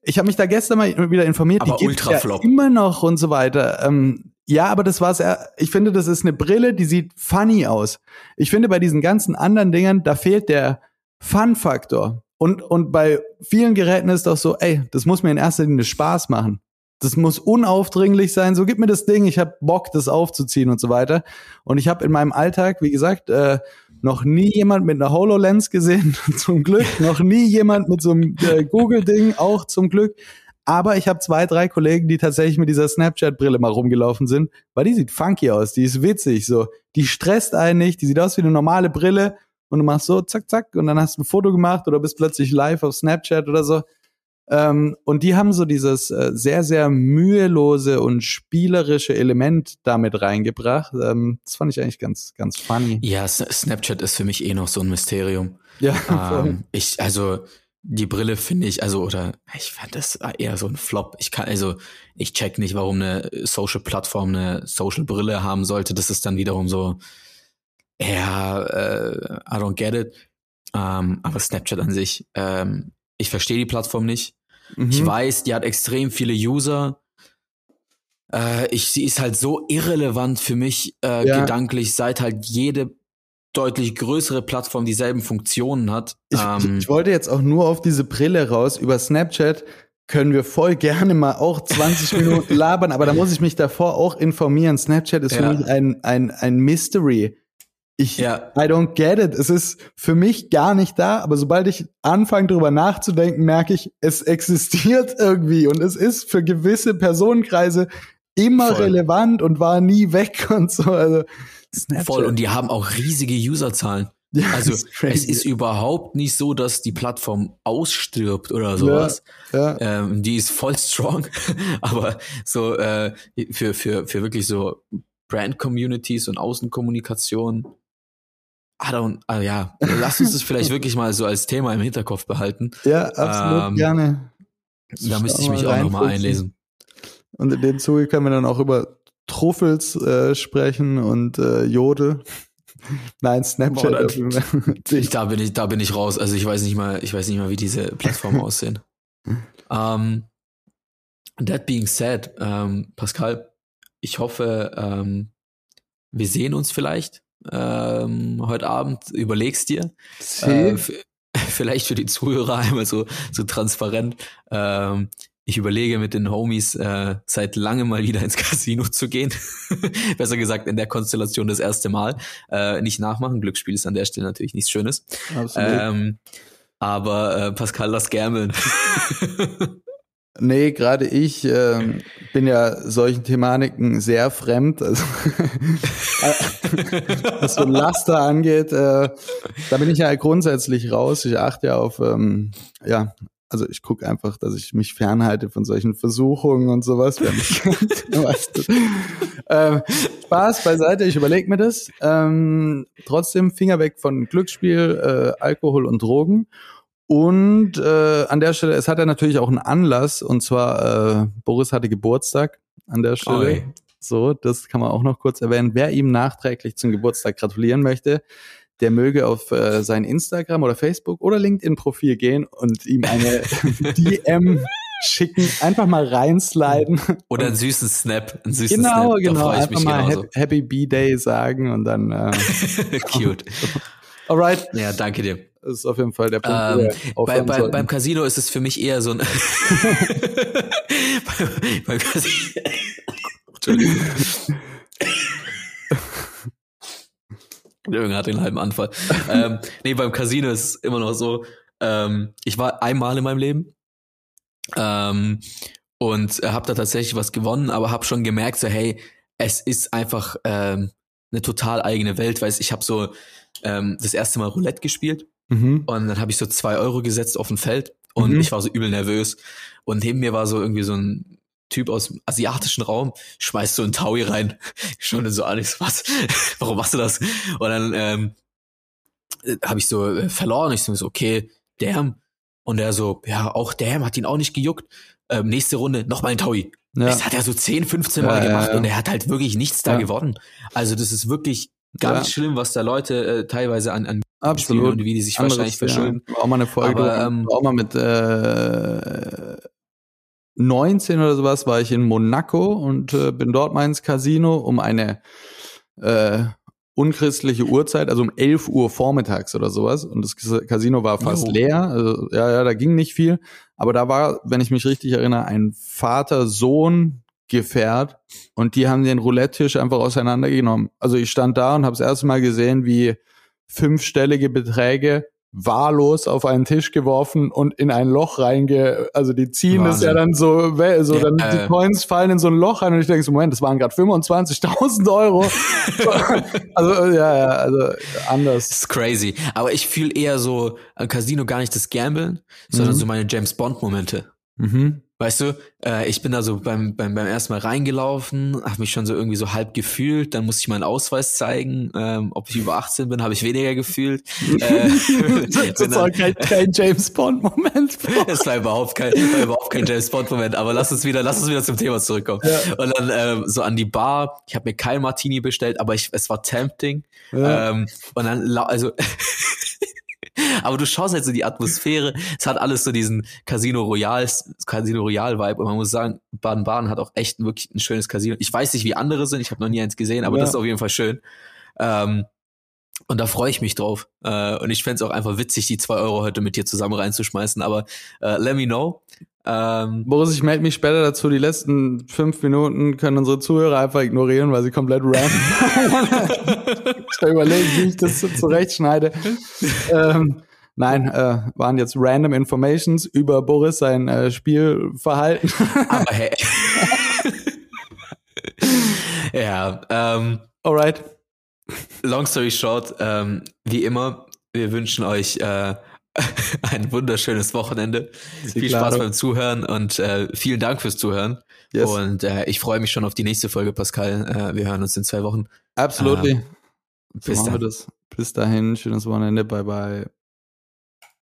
Ich habe mich da gestern mal wieder informiert, aber die gibt ja immer noch und so weiter. Ähm, ja, aber das war's. Ich finde, das ist eine Brille, die sieht funny aus. Ich finde, bei diesen ganzen anderen Dingern, da fehlt der Fun-Faktor. Und, und bei vielen Geräten ist doch so, ey, das muss mir in erster Linie Spaß machen. Das muss unaufdringlich sein. So gib mir das Ding, ich habe Bock, das aufzuziehen und so weiter. Und ich habe in meinem Alltag, wie gesagt, äh, noch nie jemand mit einer HoloLens gesehen, zum Glück. Noch nie jemand mit so einem äh, Google-Ding, auch zum Glück. Aber ich habe zwei, drei Kollegen, die tatsächlich mit dieser Snapchat-Brille mal rumgelaufen sind, weil die sieht funky aus, die ist witzig, so. Die stresst einen nicht, die sieht aus wie eine normale Brille und du machst so zack, zack und dann hast du ein Foto gemacht oder bist plötzlich live auf Snapchat oder so. Ähm, und die haben so dieses äh, sehr, sehr mühelose und spielerische Element damit reingebracht. Ähm, das fand ich eigentlich ganz, ganz funny. Ja, Snapchat ist für mich eh noch so ein Mysterium. Ja, ähm, ich, also die Brille finde ich, also, oder ich fand das eher so ein Flop. Ich kann, also, ich check nicht, warum eine Social-Plattform eine Social-Brille haben sollte. Das ist dann wiederum so, ja, äh, I don't get it. Ähm, aber Snapchat an sich, ähm, ich verstehe die Plattform nicht. Mhm. Ich weiß, die hat extrem viele User. Äh, ich, sie ist halt so irrelevant für mich äh, ja. gedanklich, seit halt jede deutlich größere Plattform dieselben Funktionen hat. Ich, ähm, ich wollte jetzt auch nur auf diese Brille raus. Über Snapchat können wir voll gerne mal auch 20 Minuten labern, aber da muss ich mich davor auch informieren. Snapchat ist ja. für mich ein, ein, ein Mystery. Ich, ja. I don't get it. Es ist für mich gar nicht da, aber sobald ich anfange darüber nachzudenken, merke ich, es existiert irgendwie und es ist für gewisse Personenkreise immer Voll. relevant und war nie weg und so. Also Snapchat. Voll und die haben auch riesige Userzahlen. Ja, also es ist überhaupt nicht so, dass die Plattform ausstirbt oder sowas. Ja, ja. Ähm, die ist voll strong, aber so äh, für für für wirklich so Brand Communities und Außenkommunikation I don't, ah, ja, lass uns das vielleicht wirklich mal so als Thema im Hinterkopf behalten. Ja, absolut ähm, gerne. Da müsste ich mich auch nochmal einlesen. Und in dem Zuge können wir dann auch über Truffels äh, sprechen und äh, Jodel. Nein, Snapchat. Boah, da bin ich, da bin ich raus. Also ich weiß nicht mal, ich weiß nicht mal, wie diese Plattformen aussehen. Um, ähm, that being said, ähm, Pascal, ich hoffe, ähm, wir sehen uns vielleicht ähm, heute Abend. Überlegst dir. Äh, vielleicht für die Zuhörer einmal so, so transparent. Ähm, ich überlege mit den Homies äh, seit langem mal wieder ins Casino zu gehen. Besser gesagt in der Konstellation das erste Mal. Äh, nicht nachmachen, Glücksspiel ist an der Stelle natürlich nichts Schönes. Absolut. Ähm, aber äh, Pascal, lass gambeln. Nee, gerade ich äh, bin ja solchen Thematiken sehr fremd. Also, was so Laster angeht, äh, da bin ich ja grundsätzlich raus. Ich achte ja auf, ähm, ja, also ich gucke einfach, dass ich mich fernhalte von solchen Versuchungen und sowas. ähm, Spaß beiseite, ich überlege mir das. Ähm, trotzdem Finger weg von Glücksspiel, äh, Alkohol und Drogen. Und äh, an der Stelle, es hat ja natürlich auch einen Anlass, und zwar äh, Boris hatte Geburtstag an der Stelle. Okay. So, das kann man auch noch kurz erwähnen. Wer ihm nachträglich zum Geburtstag gratulieren möchte, der möge auf äh, sein Instagram oder Facebook oder LinkedIn-Profil gehen und ihm eine DM schicken, einfach mal reinsliden. Oder einen süßen Snap, einen süßen genau, Snap. Genau, einfach mal genauso. Happy B-Day sagen und dann äh, Cute. Alright. Ja, danke dir. Das ist auf jeden Fall der Punkt. Ähm, bei, bei, beim Casino ist es für mich eher so ein. beim, beim Casino. Entschuldigung. Jürgen hat den halben Anfall. ähm, nee, beim Casino ist es immer noch so. Ähm, ich war einmal in meinem Leben ähm, und habe da tatsächlich was gewonnen, aber habe schon gemerkt, so hey, es ist einfach ähm, eine total eigene Welt, weil ich habe so ähm, das erste Mal Roulette gespielt mhm. und dann habe ich so zwei Euro gesetzt auf ein Feld und mhm. ich war so übel nervös und neben mir war so irgendwie so ein Typ aus dem asiatischen Raum, schmeißt so ein Taui rein, schon so alles, was, warum machst du das? Und dann ähm, habe ich so äh, verloren, ich so, okay, damn. Und er so, ja, auch damn, hat ihn auch nicht gejuckt. Ähm, nächste Runde, nochmal ein Taui. Ja. Das hat er so 10, 15 Mal ja, gemacht ja, und er hat halt wirklich nichts da gewonnen. Also das ist wirklich ganz schlimm, was da Leute äh, teilweise an, an Absolut. und wie die sich Anderes, wahrscheinlich verschulden. Auch mal eine Folge, Aber, ähm, auch mal mit äh, 19 oder sowas war ich in Monaco und äh, bin dort mal ins Casino, um eine äh, unchristliche Uhrzeit, also um 11 Uhr vormittags oder sowas. Und das Casino war fast oh. leer. Also, ja, ja, da ging nicht viel. Aber da war, wenn ich mich richtig erinnere, ein Vater-Sohn Gefährt und die haben den Roulette-Tisch einfach auseinandergenommen. Also ich stand da und habe das erste Mal gesehen, wie fünfstellige Beträge wahllos auf einen Tisch geworfen und in ein Loch reinge, also die ziehen Wahnsinn. das ja dann so, so ja, dann äh, die Coins fallen in so ein Loch rein und ich denke so, Moment, das waren gerade 25.000 Euro. also ja, ja, also anders. Das ist crazy. Aber ich fühle eher so am Casino gar nicht das Gambeln, sondern mhm. so meine James Bond Momente. Mhm. Weißt du, äh, ich bin da so beim, beim, beim ersten Mal reingelaufen, habe mich schon so irgendwie so halb gefühlt, dann musste ich meinen Ausweis zeigen, ähm, ob ich über 18 bin, habe ich weniger gefühlt. äh, das war kein, kein James Bond-Moment. Es war überhaupt kein, war überhaupt kein James Bond-Moment, aber lass uns wieder, lass uns wieder zum Thema zurückkommen. Ja. Und dann ähm, so an die Bar, ich habe mir kein Martini bestellt, aber ich, es war tempting. Ja. Ähm, und dann, also Aber du schaust halt so die Atmosphäre. Es hat alles so diesen Casino Royal, Casino Royal Vibe. Und man muss sagen, Baden-Baden hat auch echt wirklich ein schönes Casino. Ich weiß nicht, wie andere sind. Ich habe noch nie eins gesehen, aber ja. das ist auf jeden Fall schön. Ähm, und da freue ich mich drauf. Äh, und ich fände es auch einfach witzig, die zwei Euro heute mit dir zusammen reinzuschmeißen. Aber äh, let me know. Ähm, Boris, ich melde mich später dazu. Die letzten fünf Minuten können unsere Zuhörer einfach ignorieren, weil sie komplett random. ich überlege, wie ich das zurechtschneide. ähm, nein, äh, waren jetzt random Informations über Boris sein äh, Spielverhalten. Aber hey. ja, ähm, alright. Long story short, ähm, wie immer, wir wünschen euch äh, ein wunderschönes Wochenende. Sie Viel Spaß beim Zuhören und äh, vielen Dank fürs Zuhören. Yes. Und äh, ich freue mich schon auf die nächste Folge, Pascal. Äh, wir hören uns in zwei Wochen. Absolut. Ähm, bis, so bis dahin, schönes Wochenende. Bye bye.